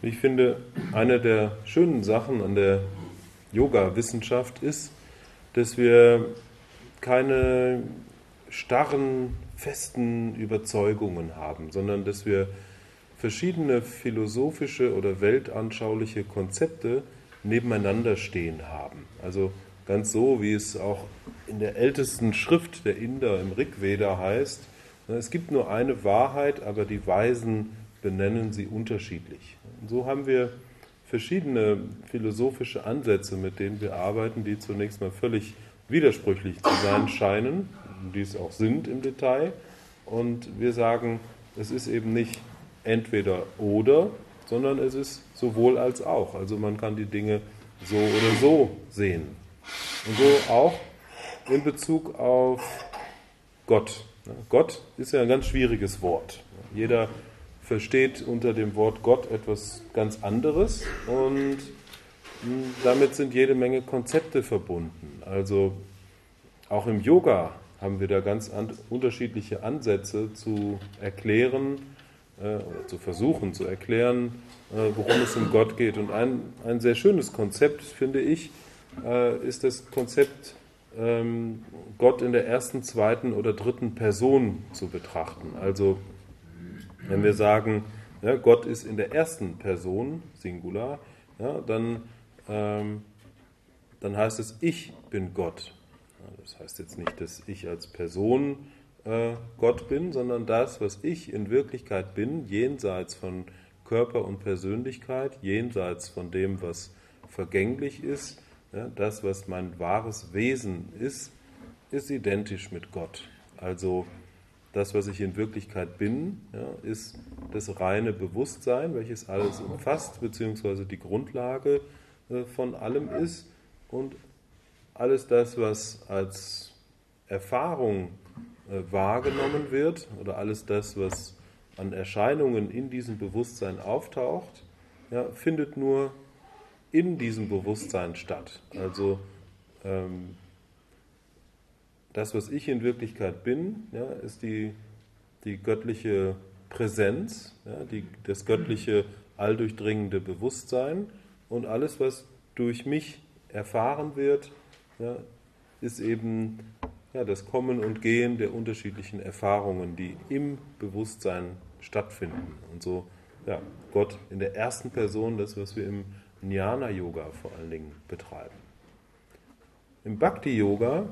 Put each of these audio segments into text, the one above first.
Ich finde, eine der schönen Sachen an der Yoga-Wissenschaft ist, dass wir keine starren, festen Überzeugungen haben, sondern dass wir verschiedene philosophische oder weltanschauliche Konzepte nebeneinander stehen haben. Also ganz so, wie es auch in der ältesten Schrift der Inder im Rigveda heißt, es gibt nur eine Wahrheit, aber die Weisen benennen sie unterschiedlich. Und so haben wir verschiedene philosophische Ansätze, mit denen wir arbeiten, die zunächst mal völlig widersprüchlich zu sein scheinen, die es auch sind im Detail. Und wir sagen, es ist eben nicht entweder oder, sondern es ist sowohl als auch. Also man kann die Dinge so oder so sehen. Und so auch in Bezug auf Gott. Gott ist ja ein ganz schwieriges Wort. Jeder versteht unter dem Wort Gott etwas ganz anderes und damit sind jede Menge Konzepte verbunden. Also auch im Yoga haben wir da ganz unterschiedliche Ansätze zu erklären äh, oder zu versuchen zu erklären, äh, worum es um Gott geht. Und ein, ein sehr schönes Konzept, finde ich, äh, ist das Konzept, ähm, Gott in der ersten, zweiten oder dritten Person zu betrachten. Also wenn wir sagen, ja, Gott ist in der ersten Person, Singular, ja, dann, ähm, dann heißt es, ich bin Gott. Das heißt jetzt nicht, dass ich als Person äh, Gott bin, sondern das, was ich in Wirklichkeit bin, jenseits von Körper und Persönlichkeit, jenseits von dem, was vergänglich ist, ja, das, was mein wahres Wesen ist, ist identisch mit Gott. Also das, was ich in Wirklichkeit bin, ja, ist das reine Bewusstsein, welches alles umfasst, beziehungsweise die Grundlage äh, von allem ist. Und alles das, was als Erfahrung äh, wahrgenommen wird, oder alles das, was an Erscheinungen in diesem Bewusstsein auftaucht, ja, findet nur in diesem Bewusstsein statt. Also ähm, das, was ich in Wirklichkeit bin, ja, ist die, die göttliche Präsenz, ja, die, das göttliche alldurchdringende Bewusstsein und alles, was durch mich erfahren wird, ja, ist eben ja, das Kommen und Gehen der unterschiedlichen Erfahrungen, die im Bewusstsein stattfinden. Und so, ja, Gott in der ersten Person, das, was wir im Jnana-Yoga vor allen Dingen betreiben. Im Bhakti-Yoga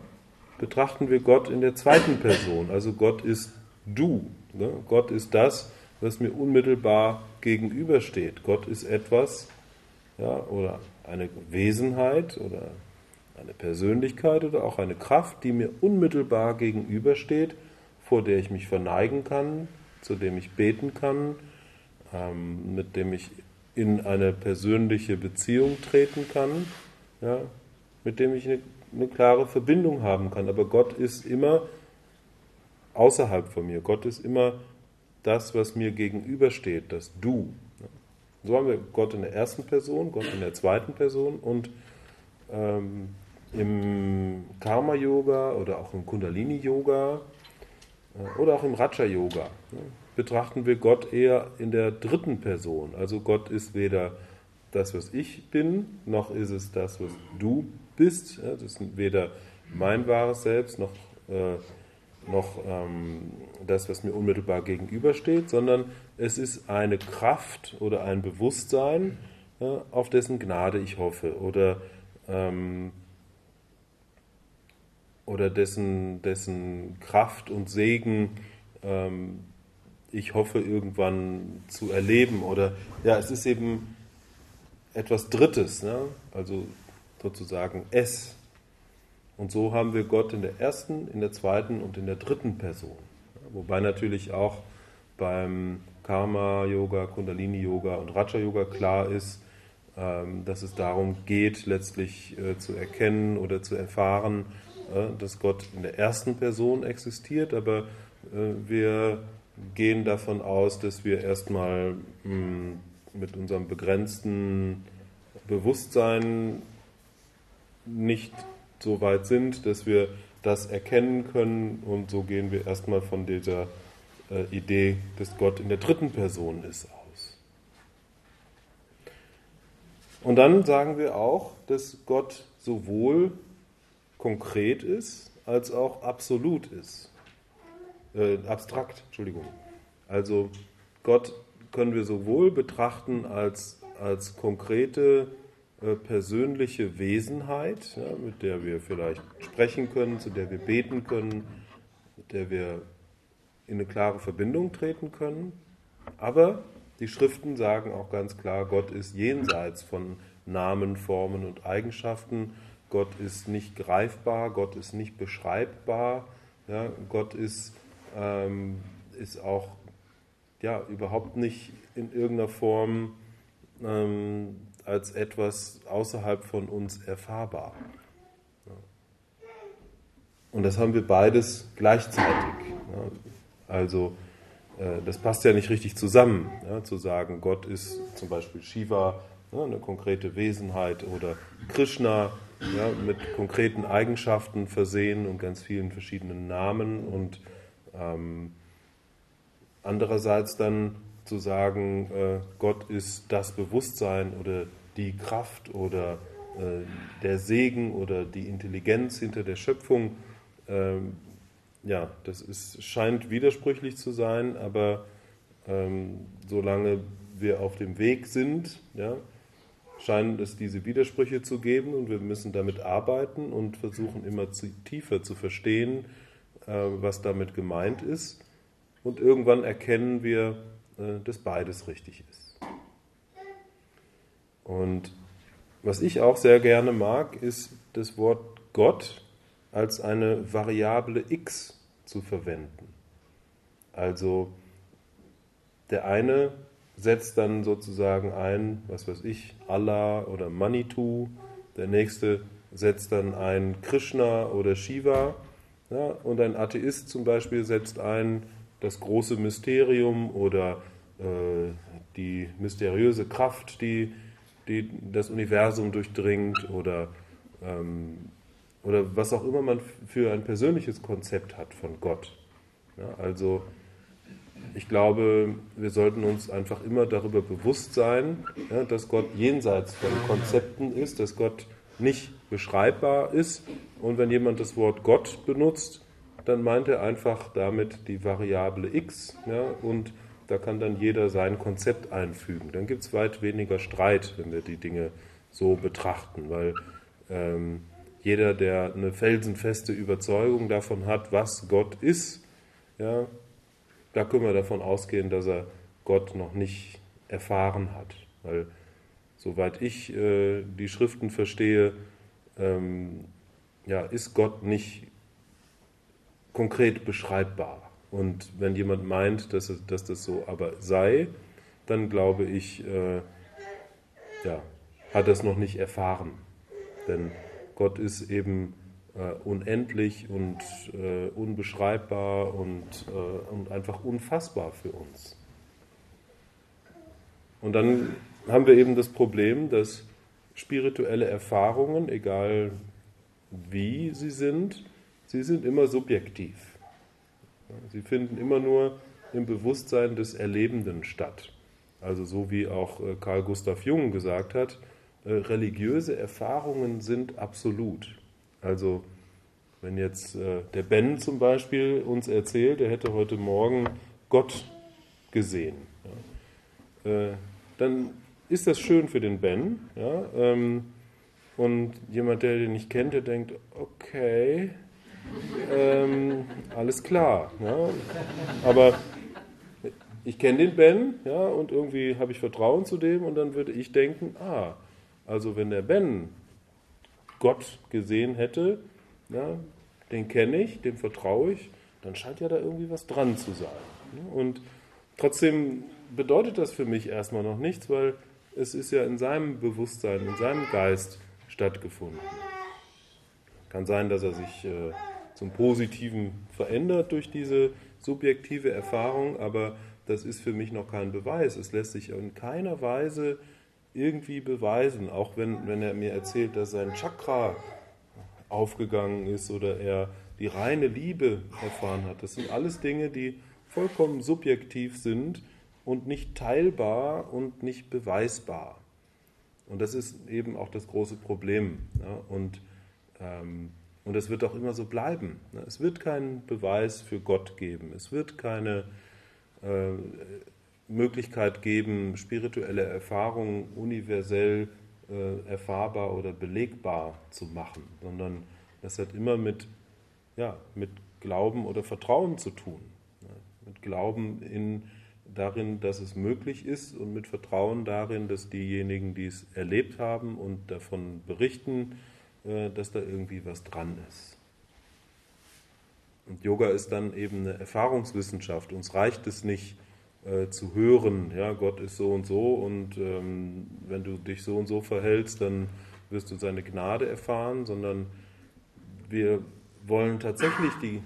betrachten wir Gott in der zweiten Person. Also Gott ist du. Ne? Gott ist das, was mir unmittelbar gegenübersteht. Gott ist etwas ja, oder eine Wesenheit oder eine Persönlichkeit oder auch eine Kraft, die mir unmittelbar gegenübersteht, vor der ich mich verneigen kann, zu dem ich beten kann, ähm, mit dem ich in eine persönliche Beziehung treten kann, ja, mit dem ich eine eine klare Verbindung haben kann. Aber Gott ist immer außerhalb von mir. Gott ist immer das, was mir gegenübersteht, das Du. So haben wir Gott in der ersten Person, Gott in der zweiten Person und ähm, im Karma-Yoga oder auch im Kundalini-Yoga äh, oder auch im Raja-Yoga ne, betrachten wir Gott eher in der dritten Person. Also Gott ist weder das, was ich bin, noch ist es das, was du bist. Ja, das ist weder mein wahres Selbst noch, äh, noch ähm, das, was mir unmittelbar gegenübersteht, sondern es ist eine Kraft oder ein Bewusstsein, ja, auf dessen Gnade ich hoffe oder, ähm, oder dessen, dessen Kraft und Segen ähm, ich hoffe irgendwann zu erleben. Oder ja, es ist eben etwas Drittes, ne? also sozusagen es. Und so haben wir Gott in der ersten, in der zweiten und in der dritten Person. Wobei natürlich auch beim Karma-Yoga, Kundalini-Yoga und Raja-Yoga klar ist, ähm, dass es darum geht, letztlich äh, zu erkennen oder zu erfahren, äh, dass Gott in der ersten Person existiert, aber äh, wir gehen davon aus, dass wir erstmal hm, mit unserem begrenzten Bewusstsein nicht so weit sind, dass wir das erkennen können. Und so gehen wir erstmal von dieser äh, Idee, dass Gott in der dritten Person ist, aus. Und dann sagen wir auch, dass Gott sowohl konkret ist als auch absolut ist. Äh, abstrakt, Entschuldigung. Also Gott können wir sowohl betrachten als, als konkrete persönliche Wesenheit, ja, mit der wir vielleicht sprechen können, zu der wir beten können, mit der wir in eine klare Verbindung treten können. Aber die Schriften sagen auch ganz klar, Gott ist jenseits von Namen, Formen und Eigenschaften. Gott ist nicht greifbar, Gott ist nicht beschreibbar. Ja, Gott ist, ähm, ist auch ja, überhaupt nicht in irgendeiner Form ähm, als etwas außerhalb von uns erfahrbar. Und das haben wir beides gleichzeitig. Also äh, das passt ja nicht richtig zusammen, zu sagen, Gott ist zum Beispiel Shiva, eine konkrete Wesenheit, oder Krishna mit konkreten Eigenschaften versehen und ganz vielen verschiedenen Namen und ähm, andererseits dann zu sagen, äh, Gott ist das Bewusstsein oder die Kraft oder äh, der Segen oder die Intelligenz hinter der Schöpfung. Ähm, ja, das ist, scheint widersprüchlich zu sein, aber ähm, solange wir auf dem Weg sind, ja, scheinen es diese Widersprüche zu geben und wir müssen damit arbeiten und versuchen immer zu, tiefer zu verstehen, äh, was damit gemeint ist. Und irgendwann erkennen wir, dass beides richtig ist. Und was ich auch sehr gerne mag, ist das Wort Gott als eine Variable x zu verwenden. Also der eine setzt dann sozusagen ein, was weiß ich, Allah oder Manitou, der nächste setzt dann ein Krishna oder Shiva ja, und ein Atheist zum Beispiel setzt ein das große Mysterium oder äh, die mysteriöse Kraft, die, die das Universum durchdringt oder, ähm, oder was auch immer man für ein persönliches Konzept hat von Gott. Ja, also ich glaube, wir sollten uns einfach immer darüber bewusst sein, ja, dass Gott jenseits von Konzepten ist, dass Gott nicht beschreibbar ist. Und wenn jemand das Wort Gott benutzt, dann meint er einfach damit die Variable x ja, und da kann dann jeder sein Konzept einfügen. Dann gibt es weit weniger Streit, wenn wir die Dinge so betrachten, weil ähm, jeder, der eine felsenfeste Überzeugung davon hat, was Gott ist, ja, da können wir davon ausgehen, dass er Gott noch nicht erfahren hat. Weil, soweit ich äh, die Schriften verstehe, ähm, ja, ist Gott nicht konkret beschreibbar. Und wenn jemand meint, dass, dass das so aber sei, dann glaube ich, äh, ja, hat das noch nicht erfahren. Denn Gott ist eben äh, unendlich und äh, unbeschreibbar und, äh, und einfach unfassbar für uns. Und dann haben wir eben das Problem, dass spirituelle Erfahrungen, egal wie sie sind, sie sind immer subjektiv. Sie finden immer nur im Bewusstsein des Erlebenden statt. Also so wie auch äh, Karl Gustav Jung gesagt hat, äh, religiöse Erfahrungen sind absolut. Also wenn jetzt äh, der Ben zum Beispiel uns erzählt, er hätte heute Morgen Gott gesehen, dann ist das schön für den Ben. Ähm, und jemand, der den nicht kennt, der denkt, okay, ähm, alles klar. Ja. Aber ich kenne den Ben ja, und irgendwie habe ich Vertrauen zu dem und dann würde ich denken, ah, also wenn der Ben Gott gesehen hätte, ja, den kenne ich, dem vertraue ich, dann scheint ja da irgendwie was dran zu sein. Und trotzdem bedeutet das für mich erstmal noch nichts, weil es ist ja in seinem Bewusstsein, in seinem Geist stattgefunden. Kann sein, dass er sich äh, zum Positiven verändert durch diese subjektive Erfahrung, aber das ist für mich noch kein Beweis. Es lässt sich in keiner Weise irgendwie beweisen, auch wenn, wenn er mir erzählt, dass sein Chakra aufgegangen ist oder er die reine Liebe erfahren hat. Das sind alles Dinge, die vollkommen subjektiv sind und nicht teilbar und nicht beweisbar. Und das ist eben auch das große Problem. Ja? Und, ähm, und es wird auch immer so bleiben. Ne? Es wird keinen Beweis für Gott geben. Es wird keine äh, Möglichkeit geben, spirituelle Erfahrungen universell äh, erfahrbar oder belegbar zu machen, sondern das hat immer mit, ja, mit Glauben oder Vertrauen zu tun. Ja? Mit Glauben in darin, dass es möglich ist und mit Vertrauen darin, dass diejenigen, die es erlebt haben und davon berichten, dass da irgendwie was dran ist. Und Yoga ist dann eben eine Erfahrungswissenschaft. Uns reicht es nicht äh, zu hören, ja, Gott ist so und so und ähm, wenn du dich so und so verhältst, dann wirst du seine Gnade erfahren, sondern wir wollen tatsächlich die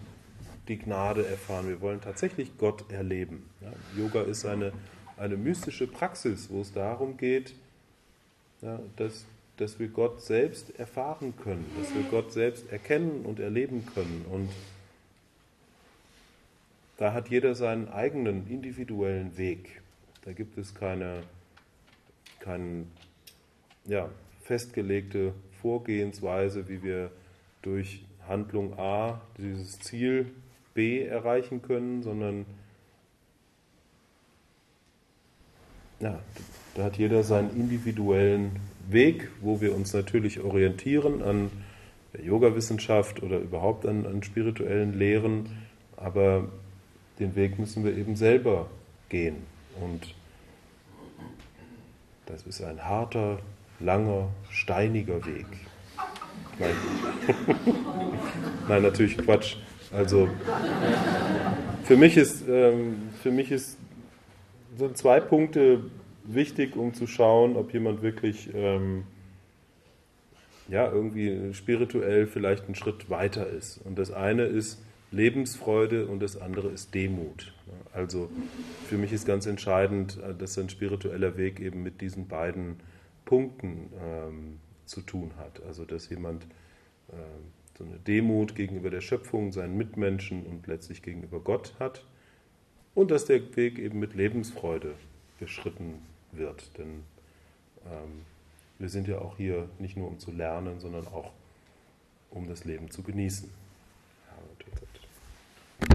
die Gnade erfahren. Wir wollen tatsächlich Gott erleben. Ja, Yoga ist eine, eine mystische Praxis, wo es darum geht, ja, dass, dass wir Gott selbst erfahren können, dass wir Gott selbst erkennen und erleben können. Und da hat jeder seinen eigenen individuellen Weg. Da gibt es keine, keine ja, festgelegte Vorgehensweise, wie wir durch Handlung A dieses Ziel B erreichen können, sondern ja, da hat jeder seinen individuellen Weg, wo wir uns natürlich orientieren an der Yoga-Wissenschaft oder überhaupt an, an spirituellen Lehren, aber den Weg müssen wir eben selber gehen. Und das ist ein harter, langer, steiniger Weg. Nein, Nein natürlich Quatsch. Also für mich ist, ähm, für mich ist sind zwei Punkte wichtig, um zu schauen, ob jemand wirklich ähm, ja, irgendwie spirituell vielleicht einen Schritt weiter ist. Und das eine ist Lebensfreude und das andere ist Demut. Also für mich ist ganz entscheidend, äh, dass ein spiritueller Weg eben mit diesen beiden Punkten ähm, zu tun hat. Also dass jemand äh, so eine Demut gegenüber der Schöpfung, seinen Mitmenschen und letztlich gegenüber Gott hat. Und dass der Weg eben mit Lebensfreude beschritten wird. Denn ähm, wir sind ja auch hier nicht nur um zu lernen, sondern auch um das Leben zu genießen.